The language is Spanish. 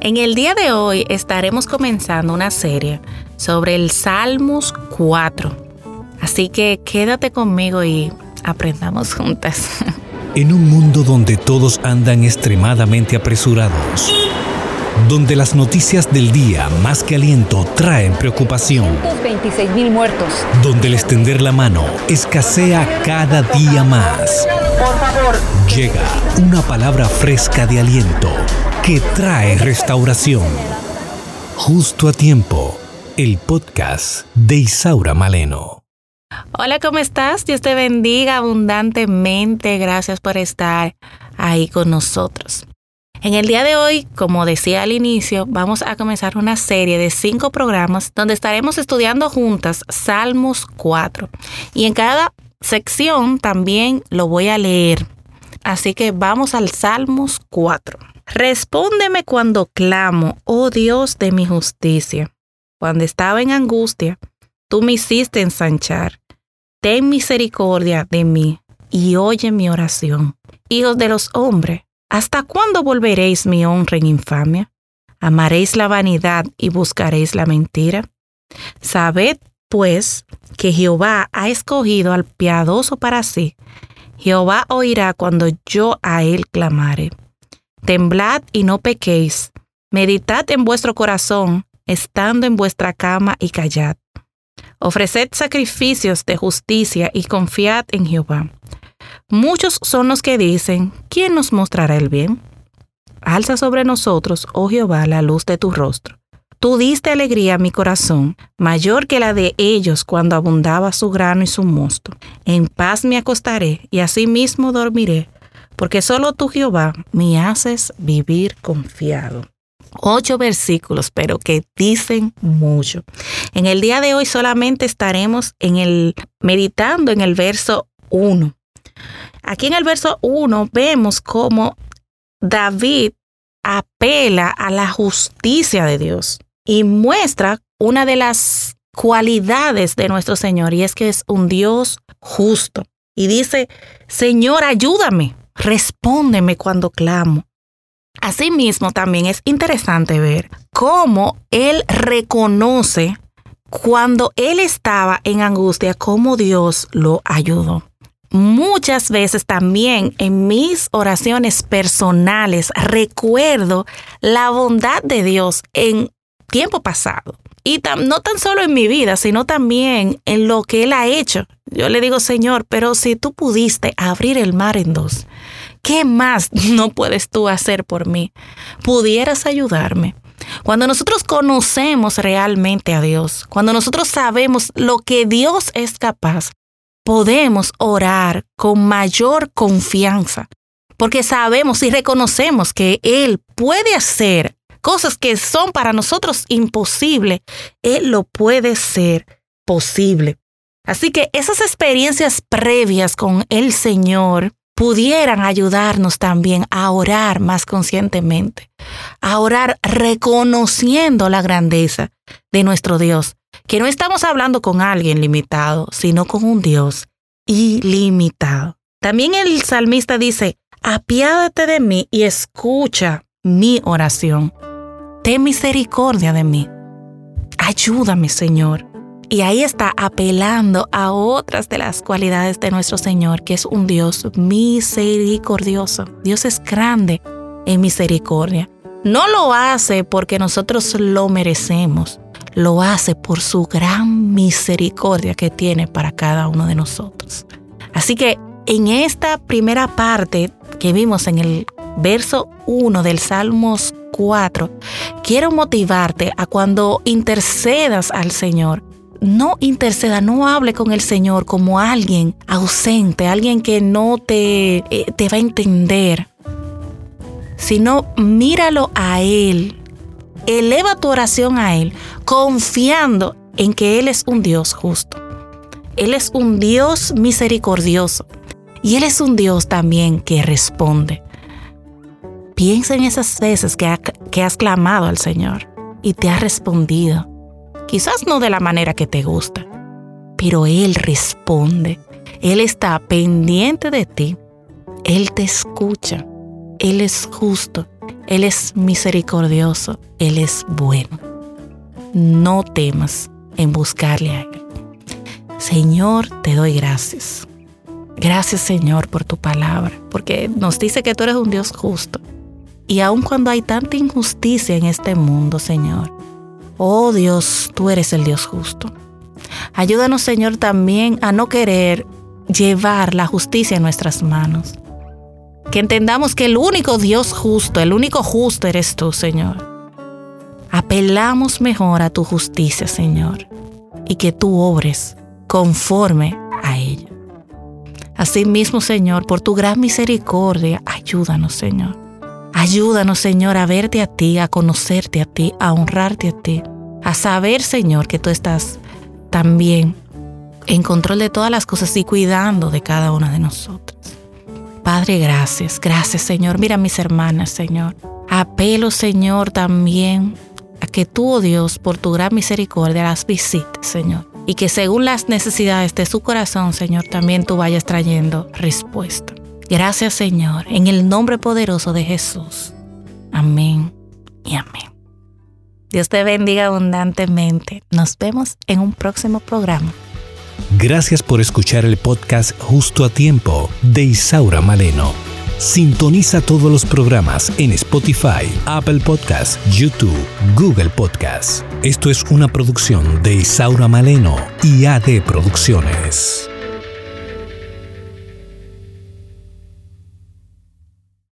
En el día de hoy estaremos comenzando una serie sobre el Salmos 4. Así que quédate conmigo y aprendamos juntas. En un mundo donde todos andan extremadamente apresurados, donde las noticias del día más que aliento traen preocupación, 26 mil muertos. donde el extender la mano escasea cada día más. Por favor. Llega una palabra fresca de aliento que trae restauración. Justo a tiempo, el podcast de Isaura Maleno. Hola, ¿cómo estás? Dios te bendiga abundantemente. Gracias por estar ahí con nosotros. En el día de hoy, como decía al inicio, vamos a comenzar una serie de cinco programas donde estaremos estudiando juntas Salmos 4. Y en cada sección también lo voy a leer. Así que vamos al Salmos 4. Respóndeme cuando clamo, oh Dios de mi justicia. Cuando estaba en angustia, tú me hiciste ensanchar. Ten misericordia de mí y oye mi oración. Hijos de los hombres, ¿hasta cuándo volveréis mi honra en infamia? ¿Amaréis la vanidad y buscaréis la mentira? Sabed, pues, que Jehová ha escogido al piadoso para sí. Jehová oirá cuando yo a él clamare. Temblad y no pequéis. Meditad en vuestro corazón, estando en vuestra cama y callad. Ofreced sacrificios de justicia y confiad en Jehová. Muchos son los que dicen, ¿quién nos mostrará el bien? Alza sobre nosotros, oh Jehová, la luz de tu rostro. Tú diste alegría a mi corazón, mayor que la de ellos cuando abundaba su grano y su mosto. En paz me acostaré y asimismo dormiré, porque solo tú, Jehová, me haces vivir confiado ocho versículos, pero que dicen mucho. En el día de hoy solamente estaremos en el meditando en el verso 1. Aquí en el verso 1 vemos cómo David apela a la justicia de Dios y muestra una de las cualidades de nuestro Señor y es que es un Dios justo. Y dice, Señor, ayúdame, respóndeme cuando clamo. Asimismo, también es interesante ver cómo él reconoce cuando él estaba en angustia, cómo Dios lo ayudó. Muchas veces también en mis oraciones personales recuerdo la bondad de Dios en tiempo pasado. Y no tan solo en mi vida, sino también en lo que Él ha hecho. Yo le digo, Señor, pero si tú pudiste abrir el mar en dos, ¿Qué más no puedes tú hacer por mí? ¿Pudieras ayudarme? Cuando nosotros conocemos realmente a Dios, cuando nosotros sabemos lo que Dios es capaz, podemos orar con mayor confianza, porque sabemos y reconocemos que Él puede hacer cosas que son para nosotros imposibles, Él lo puede ser posible. Así que esas experiencias previas con el Señor pudieran ayudarnos también a orar más conscientemente, a orar reconociendo la grandeza de nuestro Dios, que no estamos hablando con alguien limitado, sino con un Dios ilimitado. También el salmista dice, apiádate de mí y escucha mi oración. Ten misericordia de mí. Ayúdame, Señor. Y ahí está apelando a otras de las cualidades de nuestro Señor, que es un Dios misericordioso. Dios es grande en misericordia. No lo hace porque nosotros lo merecemos, lo hace por su gran misericordia que tiene para cada uno de nosotros. Así que en esta primera parte que vimos en el verso 1 del Salmos 4, quiero motivarte a cuando intercedas al Señor, no interceda, no hable con el Señor como alguien ausente, alguien que no te, eh, te va a entender, sino míralo a Él. Eleva tu oración a Él, confiando en que Él es un Dios justo. Él es un Dios misericordioso. Y Él es un Dios también que responde. Piensa en esas veces que, que has clamado al Señor y te ha respondido quizás no de la manera que te gusta, pero Él responde. Él está pendiente de ti. Él te escucha. Él es justo Él es misericordioso, Él es bueno. No temas en buscarle a Él. Señor, te doy gracias. Gracias Señor por tu palabra, porque nos dice que tú eres un Dios justo. Y aun cuando hay tanta injusticia en este mundo, Señor, oh Dios, tú eres el Dios justo. Ayúdanos, Señor, también a no querer llevar la justicia en nuestras manos. Que entendamos que el único Dios justo, el único justo eres tú, Señor. Apelamos mejor a tu justicia, Señor, y que tú obres conforme a ella. Asimismo, Señor, por tu gran misericordia, ayúdanos, Señor. Ayúdanos, Señor, a verte a ti, a conocerte a ti, a honrarte a ti, a saber, Señor, que tú estás también en control de todas las cosas y cuidando de cada una de nosotros. Padre, gracias, gracias, Señor. Mira a mis hermanas, Señor. Apelo, Señor, también a que tú, oh Dios, por tu gran misericordia, las visites, Señor y que según las necesidades de su corazón, Señor, también tú vayas trayendo respuesta. Gracias, Señor, en el nombre poderoso de Jesús. Amén y amén. Dios te bendiga abundantemente. Nos vemos en un próximo programa. Gracias por escuchar el podcast Justo a Tiempo de Isaura Maleno. Sintoniza todos los programas en Spotify, Apple Podcasts, YouTube, Google Podcasts. Esto es una producción de Isaura Maleno y AD Producciones.